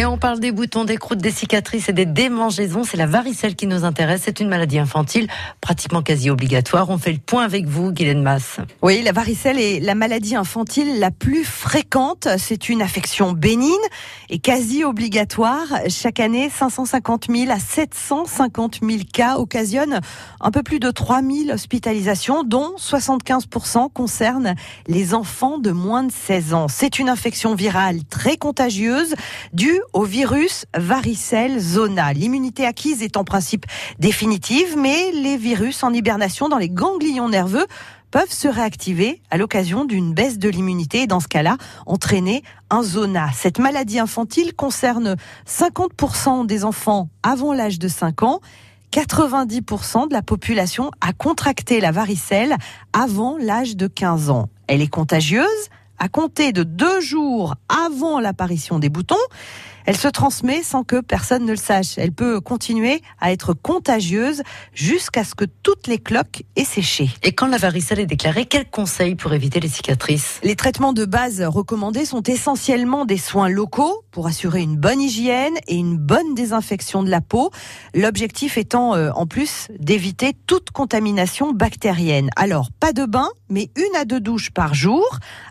Et on parle des boutons, des croûtes, des cicatrices et des démangeaisons. C'est la varicelle qui nous intéresse. C'est une maladie infantile pratiquement quasi obligatoire. On fait le point avec vous, Guylaine Masse. Oui, la varicelle est la maladie infantile la plus fréquente. C'est une affection bénigne et quasi obligatoire. Chaque année, 550 000 à 750 000 cas occasionnent un peu plus de 3 000 hospitalisations, dont 75% concernent les enfants de moins de 16 ans. C'est une infection virale très contagieuse due au virus varicelle zona. L'immunité acquise est en principe définitive, mais les virus en hibernation dans les ganglions nerveux peuvent se réactiver à l'occasion d'une baisse de l'immunité et dans ce cas-là entraîner un zona. Cette maladie infantile concerne 50% des enfants avant l'âge de 5 ans. 90% de la population a contracté la varicelle avant l'âge de 15 ans. Elle est contagieuse à compter de deux jours avant l'apparition des boutons. Elle se transmet sans que personne ne le sache. Elle peut continuer à être contagieuse jusqu'à ce que toutes les cloques aient séché. Et quand la varicelle est déclarée, quels conseils pour éviter les cicatrices? Les traitements de base recommandés sont essentiellement des soins locaux pour assurer une bonne hygiène et une bonne désinfection de la peau. L'objectif étant euh, en plus d'éviter toute contamination bactérienne. Alors, pas de bain, mais une à deux douches par jour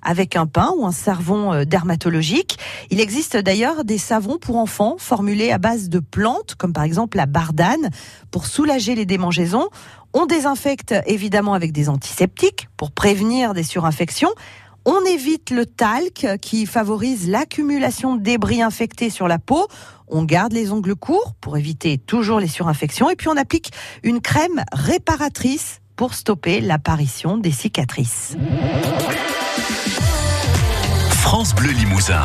avec un pain ou un savon euh, dermatologique. Il existe d'ailleurs des savons pour enfants formulés à base de plantes, comme par exemple la bardane, pour soulager les démangeaisons. On désinfecte évidemment avec des antiseptiques pour prévenir des surinfections. On évite le talc qui favorise l'accumulation de débris infectés sur la peau. On garde les ongles courts pour éviter toujours les surinfections. Et puis on applique une crème réparatrice pour stopper l'apparition des cicatrices. France Bleu Limousin.